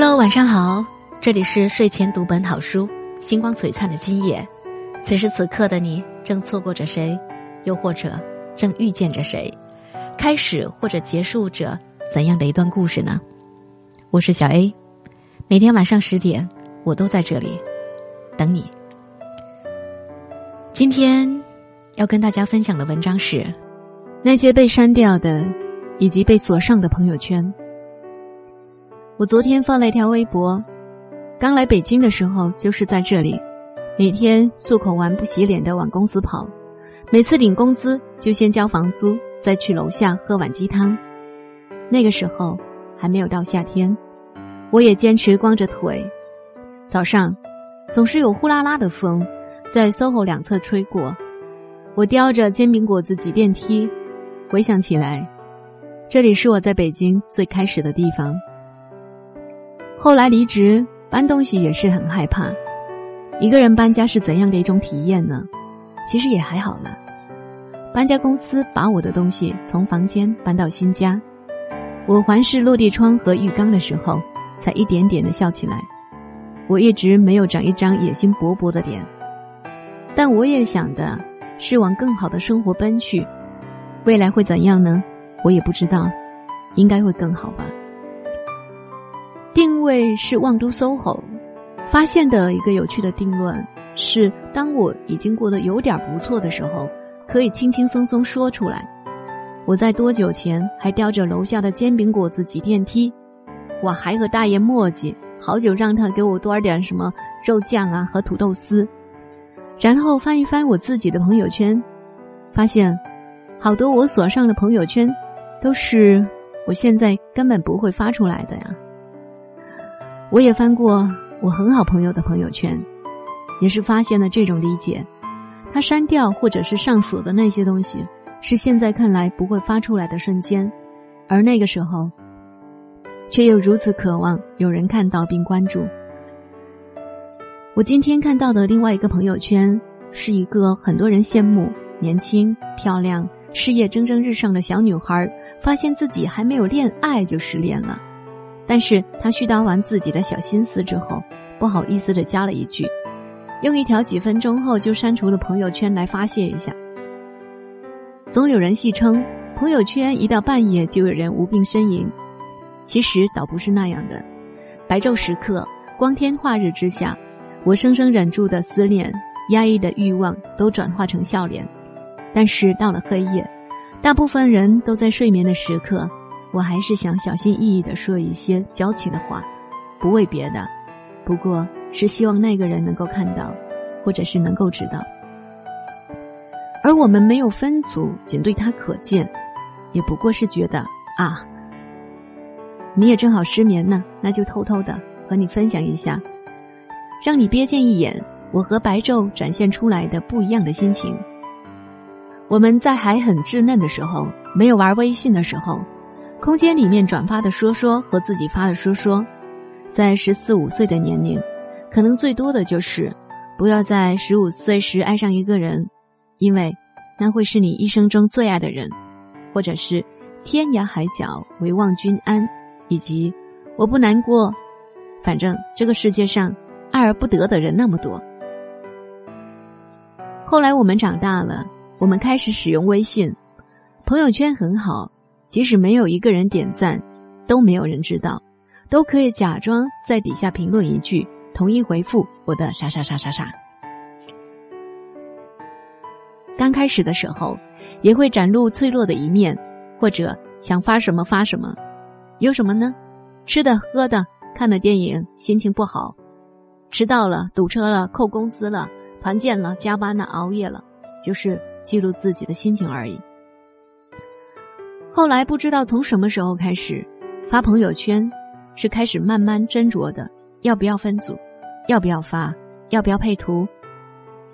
Hello，晚上好，这里是睡前读本好书，星光璀璨的今夜。此时此刻的你，正错过着谁，又或者正遇见着谁，开始或者结束着怎样的一段故事呢？我是小 A，每天晚上十点，我都在这里等你。今天要跟大家分享的文章是那些被删掉的以及被锁上的朋友圈。我昨天发了一条微博，刚来北京的时候就是在这里，每天漱口完不洗脸的往公司跑，每次领工资就先交房租，再去楼下喝碗鸡汤。那个时候还没有到夏天，我也坚持光着腿。早上总是有呼啦啦的风在 SOHO 两侧吹过，我叼着煎饼果子挤电梯，回想起来，这里是我在北京最开始的地方。后来离职搬东西也是很害怕，一个人搬家是怎样的一种体验呢？其实也还好了。搬家公司把我的东西从房间搬到新家，我环视落地窗和浴缸的时候，才一点点的笑起来。我一直没有长一张野心勃勃的脸，但我也想的是往更好的生活奔去。未来会怎样呢？我也不知道，应该会更好吧。定位是望都 SOHO，发现的一个有趣的定论是：当我已经过得有点不错的时候，可以轻轻松松说出来。我在多久前还叼着楼下的煎饼果子挤电梯，我还和大爷磨叽好久，让他给我多点什么肉酱啊和土豆丝。然后翻一翻我自己的朋友圈，发现好多我锁上的朋友圈，都是我现在根本不会发出来的呀。我也翻过我很好朋友的朋友圈，也是发现了这种理解：他删掉或者是上锁的那些东西，是现在看来不会发出来的瞬间，而那个时候，却又如此渴望有人看到并关注。我今天看到的另外一个朋友圈，是一个很多人羡慕、年轻、漂亮、事业蒸蒸日上的小女孩，发现自己还没有恋爱就失恋了。但是他絮叨完自己的小心思之后，不好意思的加了一句：“用一条几分钟后就删除的朋友圈来发泄一下。”总有人戏称朋友圈一到半夜就有人无病呻吟，其实倒不是那样的。白昼时刻，光天化日之下，我生生忍住的思念、压抑的欲望都转化成笑脸。但是到了黑夜，大部分人都在睡眠的时刻。我还是想小心翼翼的说一些矫情的话，不为别的，不过是希望那个人能够看到，或者是能够知道。而我们没有分组，仅对他可见，也不过是觉得啊，你也正好失眠呢，那就偷偷的和你分享一下，让你瞥见一眼我和白昼展现出来的不一样的心情。我们在还很稚嫩的时候，没有玩微信的时候。空间里面转发的说说和自己发的说说，在十四五岁的年龄，可能最多的就是不要在十五岁时爱上一个人，因为那会是你一生中最爱的人，或者是天涯海角唯望君安，以及我不难过，反正这个世界上爱而不得的人那么多。后来我们长大了，我们开始使用微信，朋友圈很好。即使没有一个人点赞，都没有人知道，都可以假装在底下评论一句，同意回复我的啥啥啥啥啥。刚开始的时候，也会展露脆弱的一面，或者想发什么发什么，有什么呢？吃的、喝的，看的电影，心情不好，迟到了，堵车了，扣工资了，团建了，加班了，熬夜了，就是记录自己的心情而已。后来不知道从什么时候开始，发朋友圈是开始慢慢斟酌的，要不要分组，要不要发，要不要配图。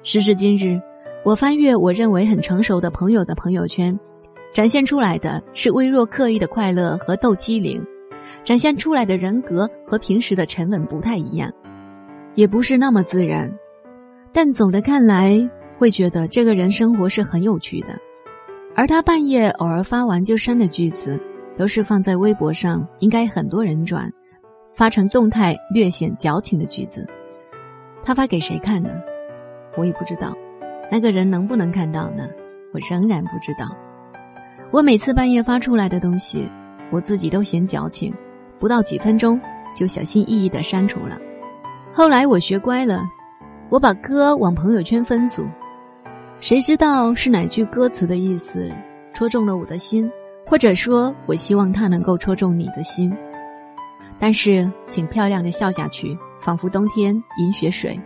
时至今日，我翻阅我认为很成熟的朋友的朋友圈，展现出来的是微弱刻意的快乐和斗机灵，展现出来的人格和平时的沉稳不太一样，也不是那么自然。但总的看来，会觉得这个人生活是很有趣的。而他半夜偶尔发完就删的句子，都是放在微博上，应该很多人转。发成动态略显矫情的句子。他发给谁看呢？我也不知道。那个人能不能看到呢？我仍然不知道。我每次半夜发出来的东西，我自己都嫌矫情，不到几分钟就小心翼翼的删除了。后来我学乖了，我把歌往朋友圈分组，谁知道是哪句歌词的意思戳中了我的心，或者说我希望它能够戳中你的心。但是，请漂亮的笑下去，仿佛冬天饮雪水。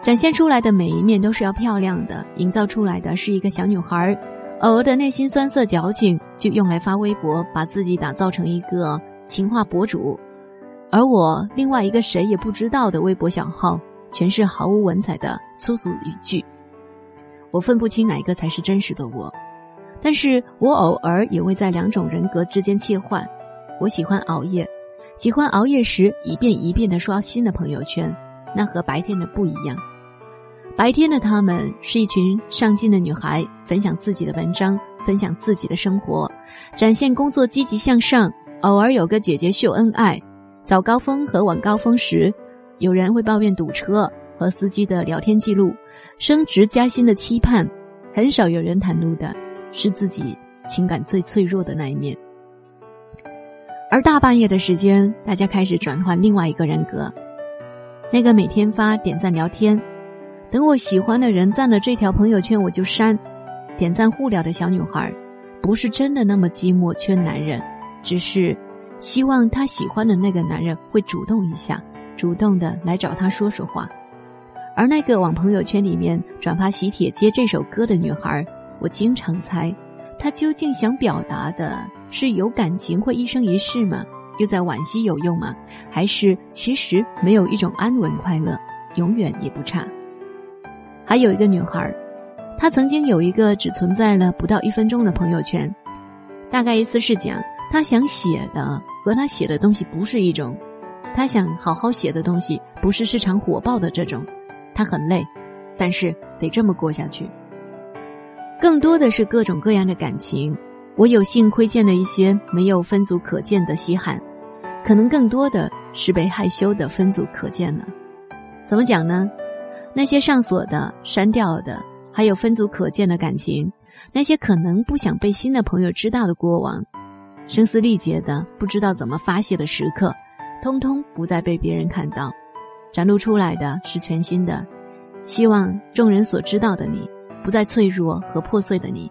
展现出来的每一面都是要漂亮的，营造出来的是一个小女孩偶尔的内心酸涩矫情，就用来发微博，把自己打造成一个情话博主。而我另外一个谁也不知道的微博小号，全是毫无文采的粗俗语句。我分不清哪个才是真实的我，但是我偶尔也会在两种人格之间切换。我喜欢熬夜，喜欢熬夜时一遍一遍的刷新的朋友圈。那和白天的不一样，白天的他们是一群上进的女孩，分享自己的文章，分享自己的生活，展现工作积极向上。偶尔有个姐姐秀恩爱，早高峰和晚高峰时，有人会抱怨堵车和司机的聊天记录，升职加薪的期盼，很少有人袒露的是自己情感最脆弱的那一面。而大半夜的时间，大家开始转换另外一个人格。那个每天发点赞聊天，等我喜欢的人赞了这条朋友圈我就删，点赞互聊的小女孩，不是真的那么寂寞缺男人，只是希望她喜欢的那个男人会主动一下，主动的来找她说说话。而那个往朋友圈里面转发喜帖接这首歌的女孩，我经常猜，她究竟想表达的是有感情会一生一世吗？又在惋惜有用吗？还是其实没有一种安稳快乐，永远也不差。还有一个女孩，她曾经有一个只存在了不到一分钟的朋友圈，大概意思是讲她想写的和她写的东西不是一种，她想好好写的东西不是市场火爆的这种，他很累，但是得这么过下去。更多的是各种各样的感情，我有幸窥见了一些没有分组可见的稀罕。可能更多的是被害羞的分组可见了，怎么讲呢？那些上锁的、删掉的，还有分组可见的感情，那些可能不想被新的朋友知道的过往，声嘶力竭的不知道怎么发泄的时刻，通通不再被别人看到，展露出来的是全新的，希望众人所知道的你，不再脆弱和破碎的你，